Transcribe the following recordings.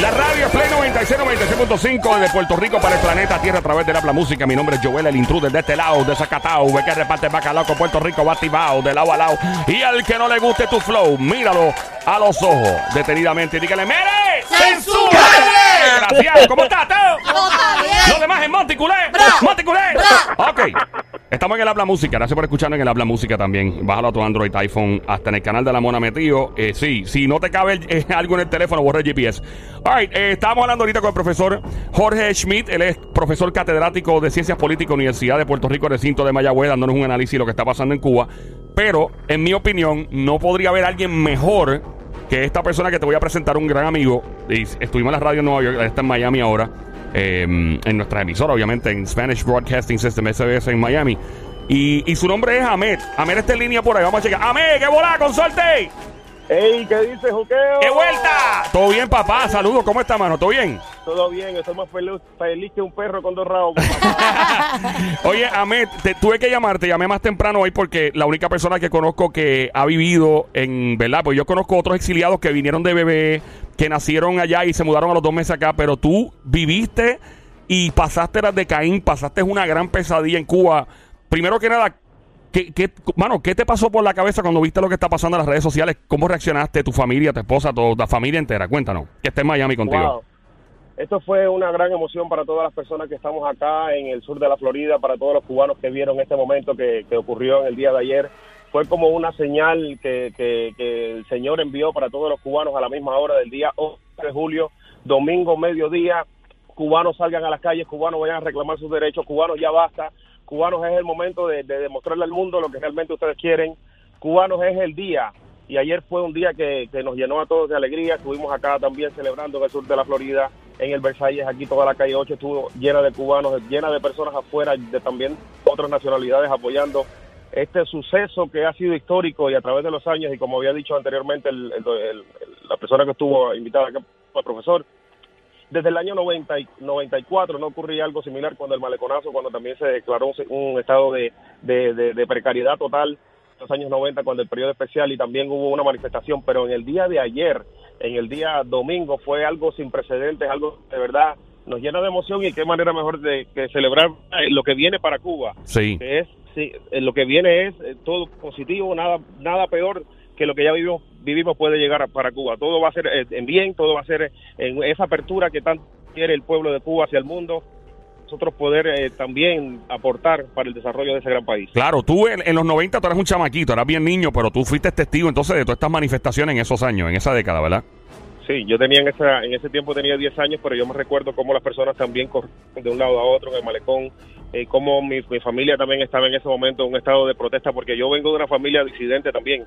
La radio Play 96, 96.5 de Puerto Rico para el planeta Tierra a través de Habla Música. Mi nombre es Joel, el intruder de este lado, de Zacatau, ve que reparte bacalao con Puerto Rico, batibao, de lado a lado. Y al que no le guste tu flow, míralo a los ojos detenidamente y dígale, ¡Mere! ¡Censura! Gracias. ¿Cómo estás, Teo? ¿Cómo está bien? Los demás en Monticulé. Monticulé. Ok. Estamos en el Habla Música. Gracias por escucharnos en el Habla Música también. Bájalo a tu Android, iPhone, hasta en el canal de la Mona Metido. Eh, sí, si no te cabe eh, algo en el teléfono, borra el GPS. All right, eh, estábamos hablando ahorita con el profesor Jorge Schmidt. Él es profesor catedrático de Ciencias Políticas, Universidad de Puerto Rico, recinto de Mayagüez, dándonos un análisis de lo que está pasando en Cuba. Pero, en mi opinión, no podría haber alguien mejor que esta persona que te voy a presentar, un gran amigo. Y estuvimos en la radio en Nueva York, está en Miami ahora. eh, en nuestra emisora, obviamente, en Spanish Broadcasting System, SBS en Miami. Y, su nombre es Ahmed. Ahmed está en línea por ahí. Vamos a checar. Ahmed, ¿qué volá, consorte? Ey, ¿qué dices, Juqueo? ¡Qué vuelta! ¿Todo bien, papá? Saludos. ¿Cómo está, mano? ¿Todo bien? Todo bien, estoy más feliz, feliz que un perro con dos rabos. papá. Oye, Ahmed, te, tuve que llamarte, llamé más temprano hoy porque la única persona que conozco que ha vivido en, ¿verdad? Pues yo conozco otros exiliados que vinieron de bebé, que nacieron allá y se mudaron a los dos meses acá, pero tú viviste y pasaste las de Caín, pasaste una gran pesadilla en Cuba. Primero que nada, ¿qué, qué, mano, ¿qué te pasó por la cabeza cuando viste lo que está pasando en las redes sociales? ¿Cómo reaccionaste, tu familia, tu esposa, tu, la familia entera? Cuéntanos, que esté en Miami contigo. Esto fue una gran emoción para todas las personas que estamos acá en el sur de la Florida, para todos los cubanos que vieron este momento que, que ocurrió en el día de ayer. Fue como una señal que, que- que el Señor envió para todos los cubanos a la misma hora del día 11 de julio, domingo, mediodía. Cubanos salgan a las calles, cubanos vayan a reclamar sus derechos, cubanos ya basta. Cubanos es el momento de, de demostrarle al mundo lo que realmente ustedes quieren. Cubanos es el día y ayer fue un día que, nos llenó a todos de alegría. Estuvimos acá también celebrando en el sur de la Florida, en el Versalles, aquí toda la calle 8 estuvo llena de cubanos, llena de personas afuera, de también otras nacionalidades apoyando este suceso que ha sido histórico y a través de los años, y como había dicho anteriormente el- la persona que estuvo invitada el profesor, desde el año 90 y 94 no ocurría algo similar cuando el maleconazo, cuando también se declaró un, estado de, de- de- de precariedad total en los años 90, cuando el periodo especial y también hubo una manifestación, pero en el día de ayer, en el día domingo, fue algo sin precedentes, algo de verdad nos llena de emoción y qué manera mejor de que celebrar eh, lo que viene para Cuba Sí. que es sí, eh, lo que viene es eh, todo positivo, nada nada peor que lo que ya vivimos vivimos puede llegar para Cuba. Todo va a ser eh, en bien, todo va a ser eh, en esa apertura que tanto quiere el pueblo de Cuba hacia el mundo. Nosotros poder eh, también aportar para el desarrollo de ese gran país. Claro, tú en, en los 90 tú eras un chamaquito, eras bien niño, pero tú fuiste testigo entonces de todas estas manifestaciones en esos años, en esa década, ¿verdad? Sí, yo tenía en, esa, en ese tiempo tenía 10 años, pero yo me recuerdo cómo las personas también corrían de un lado a otro en el malecón, eh, cómo mi, mi familia también estaba en ese momento en un estado de protesta, porque yo vengo de una familia disidente también.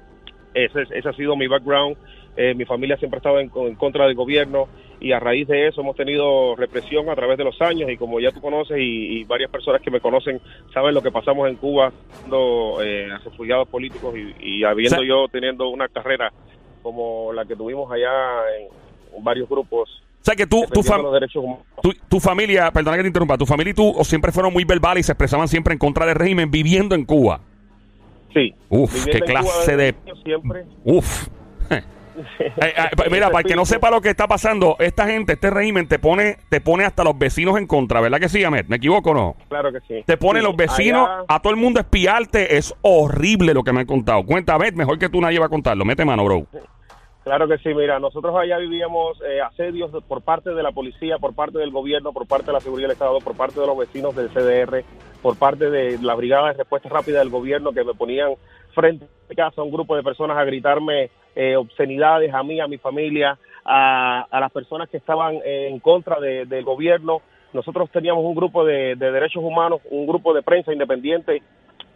Ese, es- ese ha sido mi background. Eh, mi familia siempre ha estado en, en contra del gobierno y a raíz de eso hemos tenido represión a través de los años y como ya tú conoces y, y varias personas que me conocen saben lo que pasamos en Cuba siendo eh, refugiados políticos y, y habiendo yo teniendo una carrera como la que tuvimos allá en varios grupos O sea que tú, tu, fam- tu, tu familia, perdona que te interrumpa, tu familia y tú siempre fueron muy verbales y se expresaban siempre en contra del régimen viviendo en Cuba. Sí. Uf, qué clase de... Siempre. Uf. Eh, eh, mira, para el que no sepa lo que está pasando, esta gente, este régimen te pone, te pone hasta los vecinos en contra, ¿verdad que sí, Ahmed? ¿Me equivoco o no? Claro que sí. Te pone Sí, los vecinos allá- a todo el mundo espiarte. Es horrible lo que me han contado. Cuenta, Ahmed, mejor que tú nadie va a contarlo. Mete mano, bro. Claro que sí, mira, nosotros allá vivíamos eh, asedios por parte de la policía, por parte del gobierno, por parte de la seguridad del Estado, por parte de los vecinos del CDR, por parte de la Brigada de Respuesta Rápida del gobierno que me ponían frente a casa un grupo de personas a gritarme eh, obscenidades a mí, a mi familia, a, a las personas que estaban en contra de- del gobierno. Nosotros teníamos un grupo de derechos humanos, un grupo de prensa independiente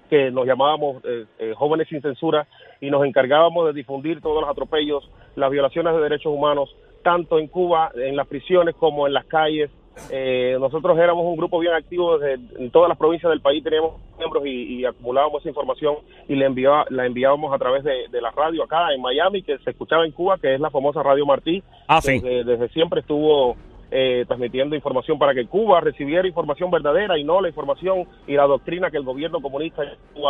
que nos llamábamos eh, eh, Jóvenes sin Censura y nos encargábamos de difundir todos los atropellos, las violaciones de derechos humanos, tanto en Cuba, en las prisiones como en las calles. Eh, nosotros éramos un grupo bien activo desde en todas las provincias del país, teníamos miembros y, y acumulábamos esa información y la, enviaba- la enviábamos a través de, de la radio acá en Miami, que se escuchaba en Cuba, que es la famosa Radio Martí. Ah, sí. Desde, desde siempre estuvo eh, transmitiendo información para que Cuba recibiera información verdadera y no la información y la doctrina que el gobierno comunista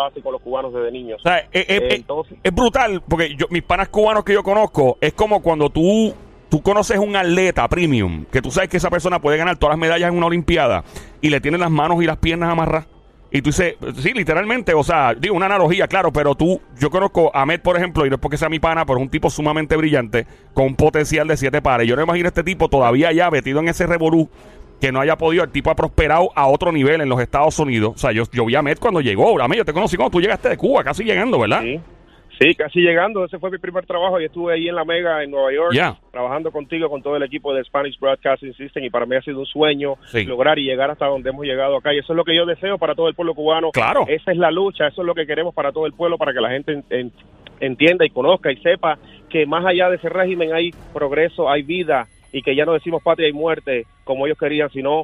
hace con los cubanos desde niños. O sea, eh, eh, eh, Entonces- es brutal, porque yo, mis panas cubanos que yo conozco, es como cuando tú tú conoces un atleta premium, que tú sabes que esa persona puede ganar todas las medallas en una olimpiada y le tiene las manos y las piernas amarradas. Y tú dices, sí, literalmente, o sea, digo una analogía, claro, pero tú, yo conozco a Ahmed, por ejemplo, y no es porque sea mi pana, pero es un tipo sumamente brillante, con potencial de siete pares. Yo no imagino a este tipo todavía ya metido en ese revolú, que no haya podido, el tipo ha prosperado a otro nivel en los Estados Unidos. O sea, yo, yo vi a Ahmed cuando llegó, Ahmed, yo te conocí cuando tú llegaste de Cuba, casi llegando, ¿verdad? Sí. Sí, casi llegando. Ese fue mi primer trabajo y estuve ahí en la Mega en Nueva York, trabajando contigo, con todo el equipo de Spanish Broadcasting System y para mí ha sido un sueño Sí. lograr y llegar hasta donde hemos llegado acá y eso es lo que yo deseo para todo el pueblo cubano. Claro. Esa es la lucha, eso es lo que queremos para todo el pueblo, para que la gente en- en- entienda y conozca y sepa que más allá de ese régimen hay progreso, hay vida y que ya no decimos patria y muerte como ellos querían, sino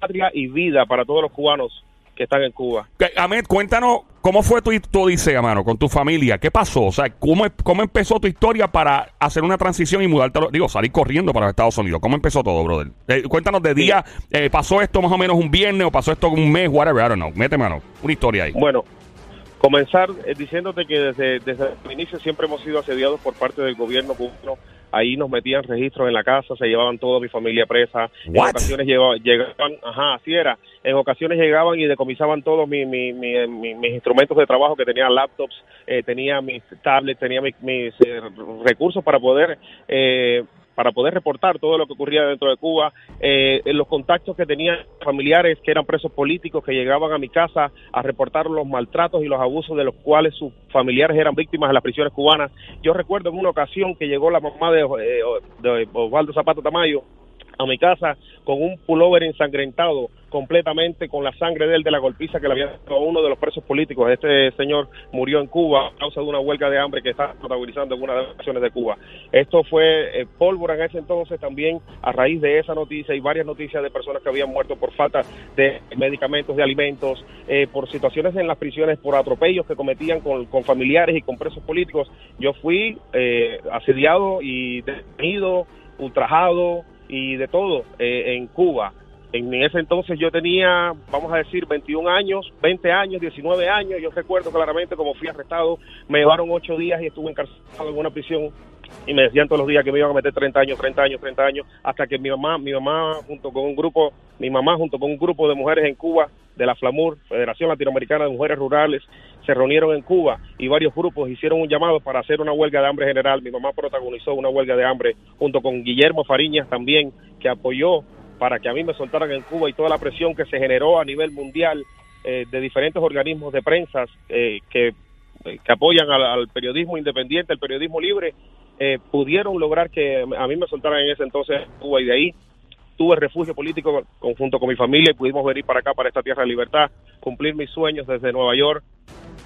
patria y vida para todos los cubanos que están en Cuba. Ahmed, cuéntanos cómo fue tu, tu odisea, mano, con tu familia. ¿Qué pasó? O sea, ¿cómo, cómo empezó tu historia para hacer una transición y mudarte, digo, salir corriendo para los Estados Unidos? ¿Cómo empezó todo, brother? Eh, cuéntanos de día, eh, ¿pasó esto más o menos un viernes o pasó esto un mes, whatever? I don't know. Mete mano, una historia ahí. Bueno, comenzar eh, diciéndote que desde, desde el inicio siempre hemos sido asediados por parte del gobierno cubano. Ahí nos metían registros en la casa, se llevaban toda mi familia presa. En ocasiones lleva- llegaban, ajá, así era. En ocasiones llegaban y decomisaban todos mi, mi- mi- mi- mis instrumentos de trabajo, que tenía laptops, eh, tenía mis tablets, tenía mi- mis eh, recursos para poder eh, para poder reportar todo lo que ocurría dentro de Cuba, eh, los contactos que tenían familiares que eran presos políticos que llegaban a mi casa a reportar los maltratos y los abusos de los cuales sus familiares eran víctimas en las prisiones cubanas. Yo recuerdo en una ocasión que llegó la mamá de, eh, de Osvaldo Zapata Tamayo a mi casa con un pullover ensangrentado completamente con la sangre de él de la golpiza que le había dado a uno de los presos políticos. Este señor murió en Cuba a causa de una huelga de hambre que está protagonizando en una de las naciones de Cuba. Esto fue eh, pólvora en ese entonces también a raíz de esa noticia y varias noticias de personas que habían muerto por falta de medicamentos, de alimentos, eh, por situaciones en las prisiones, por atropellos que cometían con, con familiares y con presos políticos. Yo fui eh, asediado y detenido, ultrajado y de todo eh, en Cuba. En ese entonces yo tenía, vamos a decir, 21 años, 20 años, 19 años. Yo recuerdo claramente como fui arrestado, me llevaron ocho días y estuve encarcelado en una prisión y me decían todos los días que me iban a meter 30 años, 30 años, 30 años, hasta que mi mamá, mi mamá junto con un grupo, mi mamá junto con un grupo de mujeres en Cuba, de la FLAMUR, Federación Latinoamericana de Mujeres Rurales, se reunieron en Cuba y varios grupos hicieron un llamado para hacer una huelga de hambre general. Mi mamá protagonizó una huelga de hambre junto con Guillermo Fariñas también, que apoyó para que a mí me soltaran en Cuba y toda la presión que se generó a nivel mundial eh, de diferentes organismos de prensa eh, que, eh, que apoyan al, al periodismo independiente, el periodismo libre, eh, pudieron lograr que a mí me soltaran en ese entonces en Cuba y de ahí tuve refugio político conjunto con mi familia y pudimos venir para acá, para esta tierra de libertad, cumplir mis sueños desde Nueva York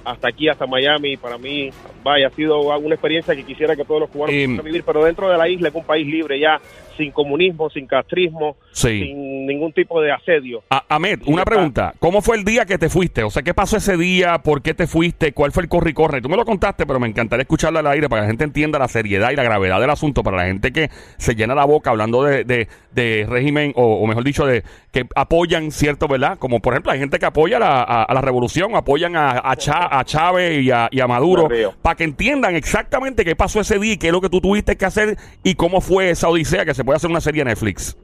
hasta aquí, hasta Miami. Para mí, vaya, ha sido una experiencia que quisiera que todos los cubanos Em, pudieran vivir, pero dentro de la isla, es un país libre ya, sin comunismo, sin castrismo, Sí. sin ningún tipo de asedio. A- Ahmed, una pregunta. ¿Cómo fue el día que te fuiste? O sea, ¿qué pasó ese día? ¿Por qué te fuiste? ¿Cuál fue el corre y corre? Tú me lo contaste, pero me encantaría escucharlo al aire para que la gente entienda la seriedad y la gravedad del asunto. Para la gente que se llena la boca hablando de, de- de régimen, o, o mejor dicho, de que apoyan cierto, ¿verdad? Como por ejemplo, hay gente que apoya la, a, a la revolución, apoyan a, a, Cha- a Chávez y a, y a Maduro, para que entiendan exactamente qué pasó ese día y qué es lo que tú tuviste que hacer y cómo fue esa odisea que se puede hacer una serie de Netflix.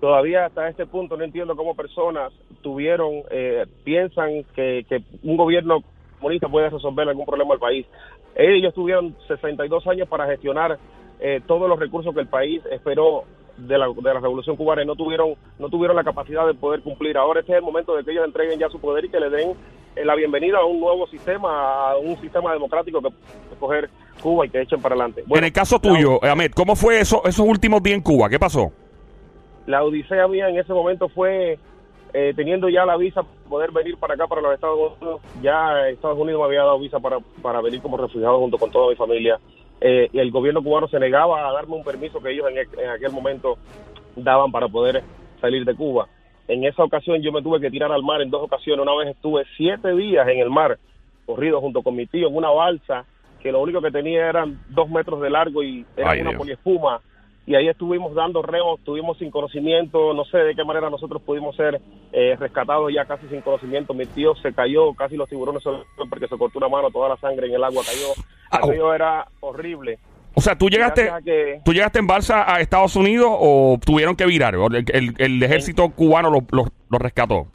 Todavía hasta este punto no entiendo cómo personas tuvieron, eh, piensan que, que un gobierno comunista puede resolver algún problema al país. Ellos tuvieron 62 años para gestionar eh, todos los recursos que el país esperó de la, de la revolución cubana y no tuvieron no tuvieron la capacidad de poder cumplir. Ahora este es el momento de que ellos entreguen ya su poder y que le den eh, la bienvenida a un nuevo sistema, a un sistema democrático que puede coger Cuba y que echen para adelante. en el caso tuyo, Ahmed, ¿cómo fue eso, esos últimos días en Cuba? ¿Qué pasó? La odisea mía en ese momento fue eh, teniendo ya la visa para poder venir para acá, para los Estados Unidos. Ya Estados Unidos me había dado visa para, para venir como refugiado junto con toda mi familia. Eh, y el gobierno cubano se negaba a darme un permiso que ellos en, e- en aquel momento daban para poder salir de Cuba. En esa ocasión yo me tuve que tirar al mar en dos ocasiones. Una vez estuve siete días en el mar, corrido junto con mi tío en una balsa que lo único que tenía eran dos metros de largo y era Ay, una Dios. poliespuma y ahí estuvimos dando reos, estuvimos sin conocimiento, no sé de qué manera nosotros pudimos ser eh, rescatados ya casi sin conocimiento. Mi tío se cayó, casi los tiburones se porque se cortó una mano, toda la sangre en el agua cayó. Au. Aquello era horrible. O sea, ¿tú llegaste, que- ¿tú llegaste en balsa a Estados Unidos o tuvieron que virar? ¿O el, el- el ejército cubano lo, lo- lo rescató?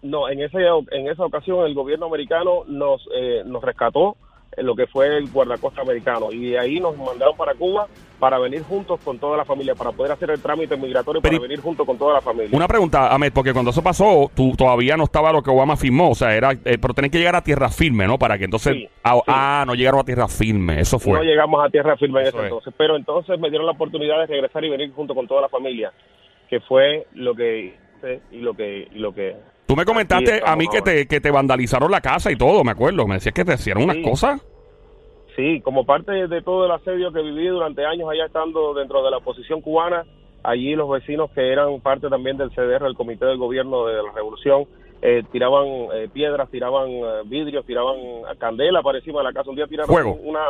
No, en, ese, en esa ocasión el gobierno americano nos, eh, nos rescató lo que fue el guardacosta americano y de ahí nos mandaron para Cuba para venir juntos con toda la familia, para poder hacer el trámite migratorio, para venir juntos con toda la familia. Una pregunta, Ahmed, porque cuando eso pasó, tú todavía no estaba lo que Obama firmó, o sea, era, eh, pero tenés que llegar a tierra firme, ¿no? Para que entonces, Sí, ah, sí. ah, no llegaron a tierra firme, eso fue. No llegamos a tierra firme en ese es. entonces, pero entonces me dieron la oportunidad de regresar y venir junto con toda la familia, que fue lo que hice y lo que y lo que Tú me comentaste a mí que te, que te vandalizaron la casa y todo, me acuerdo. Me decías que te hicieron unas cosas. Sí, como parte de todo el asedio que viví durante años allá estando dentro de la oposición cubana, allí los vecinos que eran parte también del CDR, el Comité del Gobierno de la Revolución, eh, tiraban eh, piedras, tiraban eh, vidrios, tiraban candela para encima de la casa. Un día tiraron Fuego. una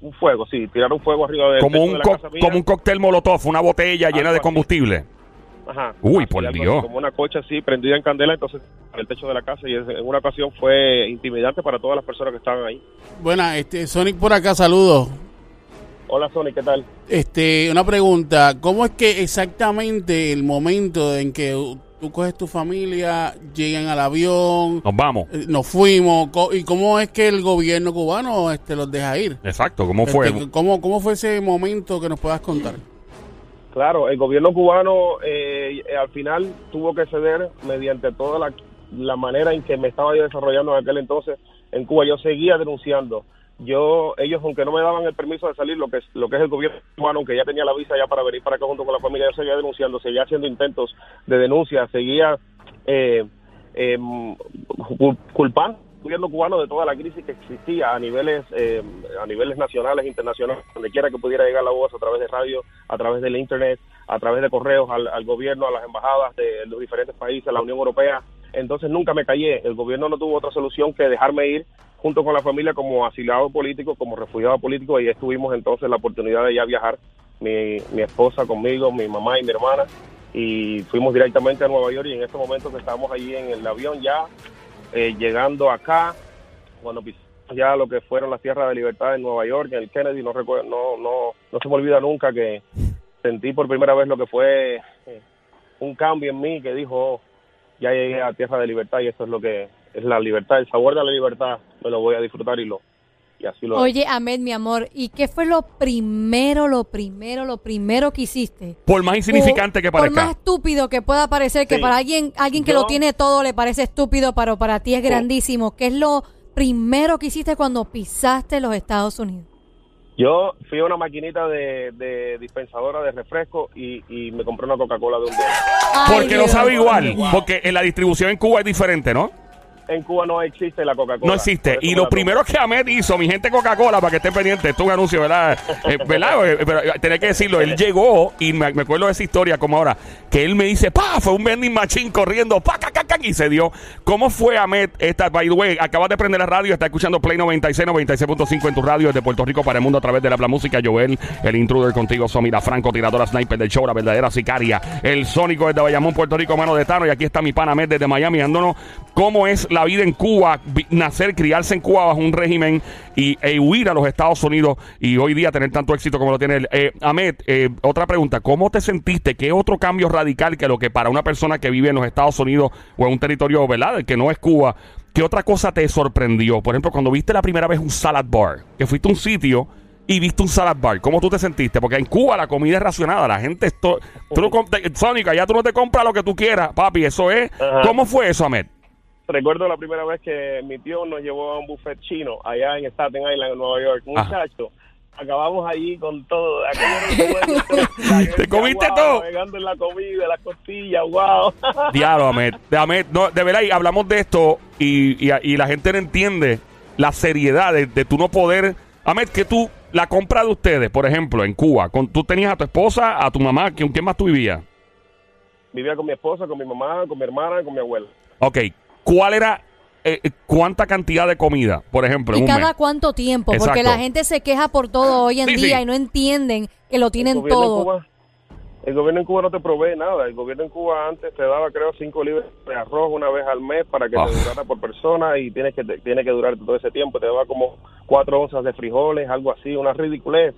un fuego, sí, tiraron fuego arriba del Como un, de la casa mía. como un cóctel molotov, una botella llena de combustible. Ajá. Uy, por Dios. así, Como una cocha así, prendida en candela, entonces en el techo de la casa y en una ocasión fue intimidante para todas las personas que estaban ahí. Buena, este, Sonic por acá, saludos. Hola, Sony, ¿qué tal? Este, una pregunta, ¿cómo es que exactamente el momento en que tú coges tu familia, llegan al avión, Nos vamos. eh, nos fuimos, y cómo es que el gobierno cubano este, los deja ir? Exacto, ¿cómo fue? Este, ¿cómo, ¿Cómo fue ese momento que nos puedas contar? Claro, el gobierno cubano eh, al final tuvo que ceder mediante toda la, la manera en que me estaba yo desarrollando en aquel entonces en Cuba. Yo seguía denunciando. Yo, ellos, aunque no me daban el permiso de salir, lo que es, lo que es el gobierno cubano, aunque ya tenía la visa ya para venir para acá junto con la familia, yo seguía denunciando, seguía haciendo intentos de denuncia, seguía eh, eh, cul- culpando gobierno cubano de toda la crisis que existía a niveles eh, a niveles nacionales, internacionales, donde quiera que pudiera llegar la voz a través de radio, a través del internet, a través de correos al, al gobierno, a las embajadas de los diferentes países, a la Unión Europea. Entonces nunca me callé. El gobierno no tuvo otra solución que dejarme ir junto con la familia como asilado político, como refugiado político, y estuvimos entonces la oportunidad de ya viajar, mi, mi esposa conmigo, mi mamá y mi hermana, y fuimos directamente a Nueva York y en este momento que estamos allí en el avión ya, eh, llegando acá, cuando pisamos ya lo que fueron las tierras de libertad en Nueva York, en el Kennedy, no recuerdo, no, no, no se me olvida nunca que sentí por primera vez lo que fue eh, un cambio en mí que dijo, "Oh, ya llegué a tierra de libertad y esto es lo que es la libertad, el sabor de la libertad, me lo voy a disfrutar y lo y así lo Oye, Ahmed, mi amor, ¿y qué fue lo primero, lo primero, lo primero que hiciste? Por más insignificante que Por parezca. más estúpido que pueda parecer, que Sí. para alguien, alguien que Yo- lo tiene todo le parece estúpido, pero para ti es grandísimo. ¿Qué es lo primero que hiciste cuando pisaste los Estados Unidos? Yo fui a una maquinita de, de dispensadora de refresco y, y me compré una Coca-Cola de un dólar. Ay, Porque no sabe igual. Porque en la distribución en Cuba es diferente, ¿no? En Cuba no existe la Coca-Cola. No existe. Y lo primero que Ahmed hizo, mi gente Coca-Cola, para que estén pendientes, esto es un anuncio, ¿verdad? Eh, ¿Verdad? Eh, Pero eh, tenía que decirlo. Él llegó y me, me acuerdo de esa historia como ahora, que él me dice, pa, fue un vending machine corriendo, pa, ca, ca, ca, y se dio. ¿Cómo fue Ahmed? Esta, by the way, acabas de prender la radio, está escuchando Play 96, 96.5 en tu radio desde Puerto Rico para el mundo a través de la Habla música. Joel, el intruder contigo, Somira Franco, tiradora sniper del show, la verdadera sicaria, el sónico desde Bayamón, Puerto Rico, mano de Tano. Y aquí está mi pana Ahmed desde Miami, dándonos cómo es la vida en Cuba, nacer, criarse en Cuba bajo un régimen y e huir a los Estados Unidos y hoy día tener tanto éxito como lo tiene él. Eh, Ahmed, eh, otra pregunta, ¿cómo te sentiste? ¿Qué otro cambio radical que lo que para una persona que vive en los Estados Unidos o en un territorio, ¿verdad? Que no es Cuba, ¿qué otra cosa te sorprendió? Por ejemplo, cuando viste la primera vez un salad bar, que fuiste a un sitio y viste un salad bar, ¿cómo tú te sentiste? Porque en Cuba la comida es racionada, la gente esto, tú no Sónica, ya tú no te compras lo que tú quieras, papi, eso es. Ajá. ¿Cómo fue eso, Ahmed? Recuerdo la primera vez que mi tío nos llevó a un buffet chino allá en Staten Island, en Nueva York. Ajá. Muchacho, acabamos allí con todo. ¿Te comiste Wow, todo? Navegando en la comida, las costillas, wow. Diablo, Ahmed. Ahmed, no, de verdad, y hablamos de esto y, y, y la gente no entiende la seriedad de, de tú no poder. Ahmed, que tú, la compra de ustedes, por ejemplo, en Cuba, con, tú tenías a tu esposa, a tu mamá, ¿con quién más tú vivías? Vivía con mi esposa, con mi mamá, con mi hermana, con mi abuela. Ok, ¿cuál era, eh, eh, cuánta cantidad de comida, por ejemplo, en ¿Y un cada mes? cuánto tiempo? Porque la gente se queja por todo hoy en Sí, día sí. y no entienden que lo El tienen gobierno en todo. Cuba- el gobierno en Cuba no te provee nada. El gobierno en Cuba antes te daba, creo, cinco libras de arroz una vez al mes para que Ah. te durara por persona y tienes que tiene que durar todo ese tiempo. Te daba como cuatro onzas de frijoles, algo así, una ridiculez.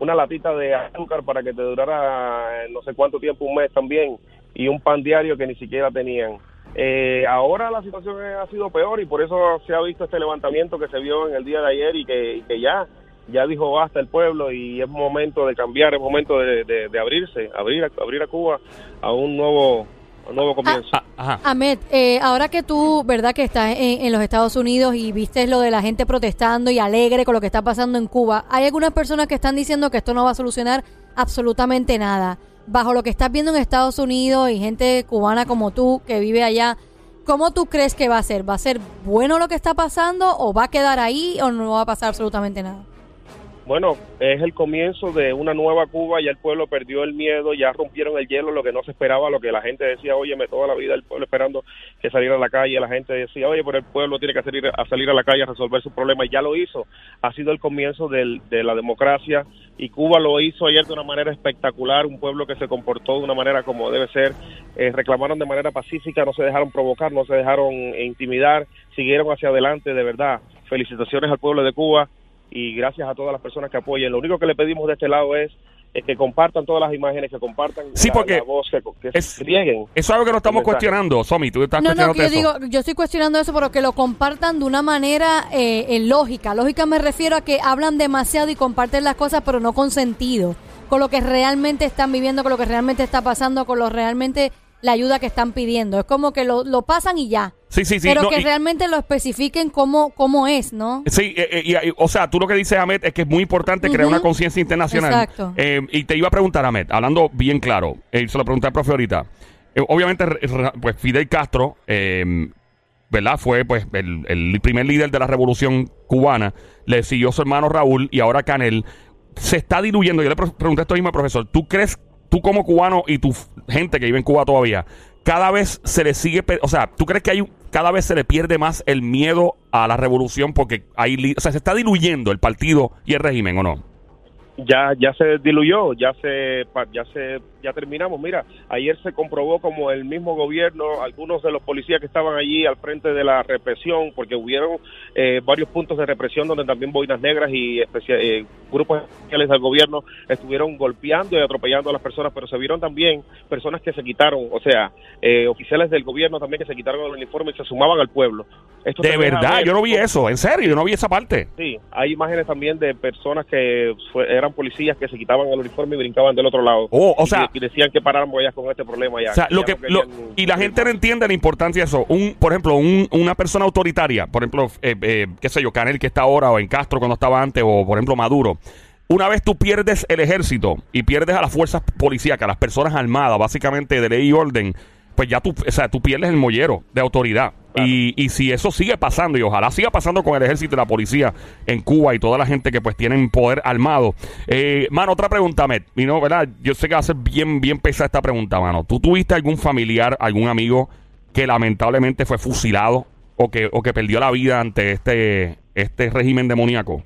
una latita de azúcar para que te durara eh, no sé cuánto tiempo, un mes también, y un pan diario que ni siquiera tenían. Eh, ahora la situación ha sido peor y por eso se ha visto este levantamiento que se vio en el día de ayer y que, y que ya ya dijo basta el pueblo y es momento de cambiar, es momento de, de- de abrirse, abrir, a- abrir a Cuba a un nuevo, un nuevo comienzo. Ah, ajá. Ahmed, eh, ahora que tú, ¿verdad? Que estás en, en los Estados Unidos y viste lo de la gente protestando y alegre con lo que está pasando en Cuba, hay algunas personas que están diciendo que esto no va a solucionar absolutamente nada. Bajo lo que estás viendo en Estados Unidos y gente cubana como tú que vive allá, ¿cómo tú crees que va a ser? ¿Va a ser bueno lo que está pasando o va a quedar ahí o no va a pasar absolutamente nada? Bueno, es el comienzo de una nueva Cuba, ya el pueblo perdió el miedo, ya rompieron el hielo, lo que no se esperaba, lo que la gente decía, oye, toda la vida el pueblo esperando que saliera a la calle, la gente decía, oye, pero el pueblo tiene que salir a salir a la calle a resolver su problema, y ya lo hizo. Ha sido el comienzo de la democracia, y Cuba lo hizo ayer de una manera espectacular, un pueblo que se comportó de una manera como debe ser, eh, reclamaron de manera pacífica, no se dejaron provocar, no se dejaron intimidar, siguieron hacia adelante, de verdad. Felicitaciones al pueblo de Cuba y gracias a todas las personas que apoyen. Lo único que le pedimos de este lado es, eh, que compartan todas las imágenes, que compartan Sí, la, porque la voz, que, que es- rieguen. Eso es algo que no estamos cuestionando, Somi. Tú estás No, no, que yo digo, yo estoy cuestionando eso, pero que lo compartan de una manera eh, eh, lógica. Lógica me refiero a que hablan demasiado y comparten las cosas, pero no con sentido. Con lo que realmente están viviendo, con lo que realmente está pasando, con lo realmente la ayuda que están pidiendo. Es como que lo, lo pasan y ya. Sí, sí, sí. pero no, que y- realmente lo especifiquen cómo, cómo es, ¿no? Sí, eh, eh, o sea, tú lo que dices, Ahmed, es que es muy importante crear una conciencia internacional. Exacto. Eh, y te iba a preguntar, Ahmed, hablando bien claro, eh, se lo pregunté al profe ahorita. Obviamente, pues Fidel Castro, eh, ¿verdad? Fue pues el, el primer líder de la revolución cubana. Le siguió su hermano Raúl y ahora Canel. Se está diluyendo. Yo le pre- pregunté esto mismo al profesor. ¿Tú crees, tú como cubano y tu gente que vive en Cuba todavía, cada vez se le sigue, o sea, ¿tú crees que hay cada vez se le pierde más el miedo a la revolución porque hay, o sea, se está diluyendo el partido y el régimen o no? Ya ya se diluyó, ya se ya se ya terminamos. Mira, ayer se comprobó como el mismo gobierno, algunos de los policías que estaban allí al frente de la represión, porque hubieron eh, varios puntos de represión donde también boinas negras y eh, grupos especiales del gobierno estuvieron golpeando y atropellando a las personas, pero se vieron también personas que se quitaron, o sea, eh, oficiales del gobierno también que se quitaron el uniforme y se sumaban al pueblo. Esto De verdad, ver yo no vi eso, en serio, yo no vi esa parte. Sí, hay imágenes también de personas que fue- eran policías que se quitaban el uniforme y brincaban del otro lado. Oh, o Y- sea- y decían que paráramos ya con este problema ya. O sea, lo que, no lo- querían- y la gente no entiende la importancia de eso. Un, por ejemplo, un- una persona autoritaria, por ejemplo, eh, eh, qué sé yo, Canel que está ahora, o en Castro cuando estaba antes, o por ejemplo Maduro. Una vez tú pierdes el ejército y pierdes a las fuerzas policíacas, a las personas armadas, básicamente de ley y orden, pues ya tú, o sea, tú pierdes el mollero de autoridad. Claro. Y, y si eso sigue pasando, y ojalá siga pasando con el ejército y la policía en Cuba y toda la gente que pues tienen poder armado. Eh, mano, otra pregunta, Met. Y no, ¿verdad? Yo sé que va a ser bien, bien pesada esta pregunta, mano. ¿Tú tuviste algún familiar, algún amigo que lamentablemente fue fusilado o que, o que perdió la vida ante este, este régimen demoníaco?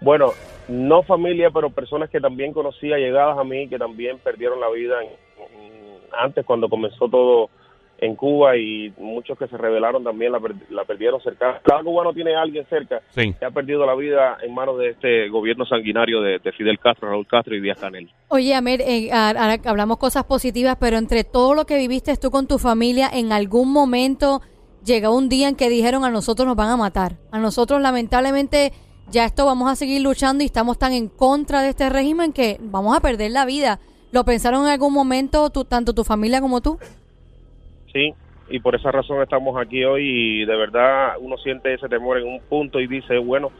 Bueno, no familia, pero personas que también conocía, llegadas a mí, que también perdieron la vida en- en- antes cuando comenzó todo en Cuba y muchos que se rebelaron también la, per- la perdieron cerca. Cada cubano tiene a alguien cerca Sí. que ha perdido la vida en manos de este gobierno sanguinario de, de Fidel Castro, Raúl Castro y Díaz Canel. Oye, Amer, eh, ahora hablamos cosas positivas, pero entre todo lo que viviste tú con tu familia, en algún momento llegó un día en que dijeron a nosotros nos van a matar. A nosotros, lamentablemente, ya esto vamos a seguir luchando y estamos tan en contra de este régimen que vamos a perder la vida. ¿Lo pensaron en algún momento tú, tanto tu familia como tú? Sí, y por esa razón estamos aquí hoy y de verdad uno siente ese temor en un punto y dice, bueno,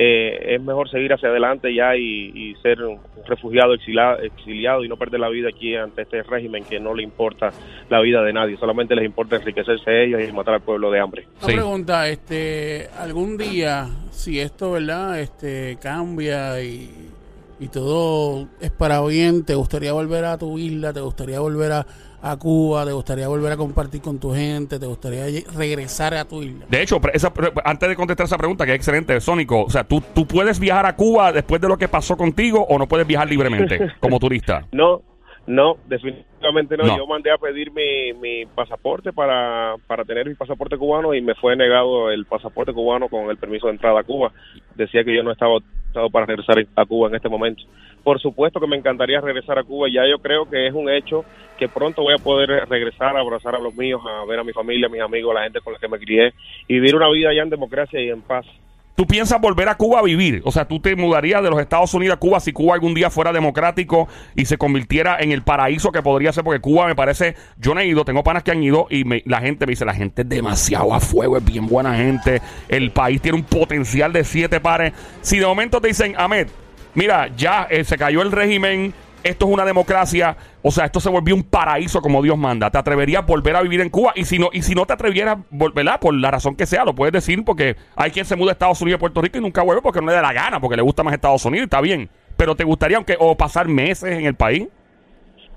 eh, es mejor seguir hacia adelante ya y, y ser un refugiado, exiliado, exiliado y no perder la vida aquí ante este régimen que no le importa la vida de nadie, solamente les importa enriquecerse ellos y matar al pueblo de hambre. Una Sí. pregunta, este, algún día, si esto, ¿verdad? Este, cambia y, y todo es para bien, ¿te gustaría volver a tu isla? ¿Te gustaría volver a, a Cuba? ¿Te gustaría volver a compartir con tu gente? ¿Te gustaría regresar a tu isla? De hecho, esa- pre- antes de contestar esa pregunta, que es excelente, Sónico, o sea, ¿tú, ¿tú puedes viajar a Cuba después de lo que pasó contigo o no puedes viajar libremente como turista? No, no, definitivamente no. No. Yo mandé a pedir mi, mi pasaporte para, para tener mi pasaporte cubano y me fue negado el pasaporte cubano con el permiso de entrada a Cuba. Decía que yo no estaba estado para regresar a Cuba en este momento. Por supuesto que me encantaría regresar a Cuba, ya yo creo que es un hecho que pronto voy a poder regresar a abrazar a los míos, a ver a mi familia, a mis amigos, a la gente con la que me crié y vivir una vida allá en democracia y en paz. ¿Tú piensas volver a Cuba a vivir? O sea, ¿tú te mudarías de los Estados Unidos a Cuba si Cuba algún día fuera democrático y se convirtiera en el paraíso que podría ser? Porque Cuba me parece, yo no he ido, tengo panas que han ido y me- la gente me dice, la gente es demasiado a fuego, es bien buena gente, el país tiene un potencial de siete pares. Si de momento te dicen, Ahmed, mira, ya eh, se cayó el régimen, esto es una democracia, o sea, esto se volvió un paraíso como Dios manda. ¿Te atreverías a volver a vivir en Cuba? Y si no, y si no te atrevieras, ¿verdad? Por la razón que sea, lo puedes decir porque hay quien se muda a Estados Unidos y Puerto Rico y nunca vuelve porque no le da la gana, porque le gusta más Estados Unidos está bien. Pero te gustaría, aunque, o pasar meses en el país.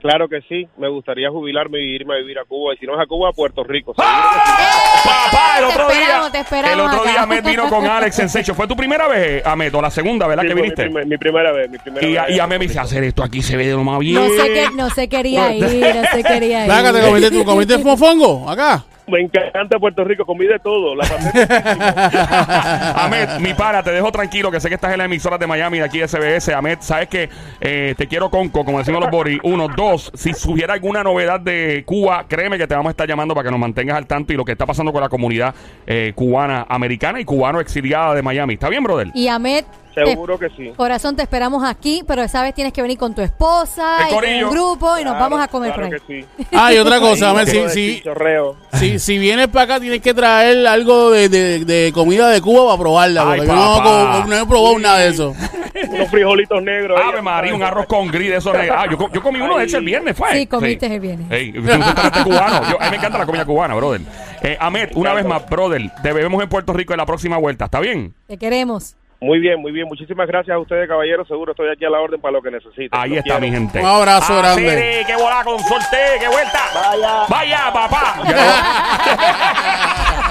Claro que sí, me gustaría jubilarme y irme a vivir a Cuba, y si no es a Cuba, a Puerto Rico. Papá, el Te otro te día, esperamos el otro acá. día Ahmed vino con Alex en Secho. ¿Fue tu primera vez, Ahmed, o la segunda, verdad, Sí, que viniste? Mi, primer- mi primera vez, mi primera Y, vez. y Ahmed me dice, hacer esto aquí se ve de lo más bien. No se, que, no se quería ir, no se quería ir. Venga, ¿te comiste, comiste mofongo acá? Me encanta Puerto Rico, comí de todo. La Ahmed, mi para, te dejo tranquilo, que sé que estás en las emisoras de Miami, de aquí de SBS. Ahmed, sabes que eh, te quiero conco, como decimos los Boris. Uno, dos, si hubiera alguna novedad de Cuba, créeme que te vamos a estar llamando para que nos mantengas al tanto y lo que está pasando con la comunidad eh, cubana, americana y cubano exiliada de Miami. ¿Está bien, brother? Y Ahmed, Seguro que sí. corazón, te esperamos aquí, pero esa vez tienes que venir con tu esposa El y con corillo. un grupo y nos Claro, vamos a comer claro por ahí. que sí. Ah, y otra cosa, Ahí, Ahmed, si, si, si, si vienes para acá tienes que traer algo de, de, de comida de Cuba para probarla, Ay, porque yo no, papá. co- no he probado nada de eso. Unos frijolitos negros. ahí, Ave María, un arroz con gris de esos. Ah, yo, co- yo comí uno de hecho el viernes, fue. Sí, comiste el viernes. Ey, un restaurante cubano. Yo- a mí me encanta la comida cubana, brother. Eh, Ahmed, una vez más, brother, te bebemos en Puerto Rico en la próxima vuelta. ¿Está bien? Te queremos. Muy bien, muy bien. Muchísimas gracias a ustedes, caballeros. Seguro estoy aquí a la orden para lo que necesiten. Ahí Los está quiero. mi gente. Un abrazo Ah, grande. ¡Qué bola con sorte! ¡Qué vuelta! Vaya. ¡Vaya, papá!